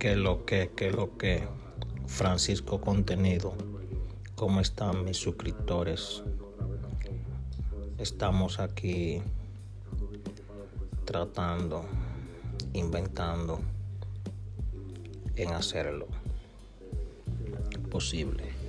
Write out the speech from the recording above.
que lo que, que lo que, Francisco Contenido, ¿cómo están mis suscriptores? Estamos aquí tratando, inventando en hacerlo posible.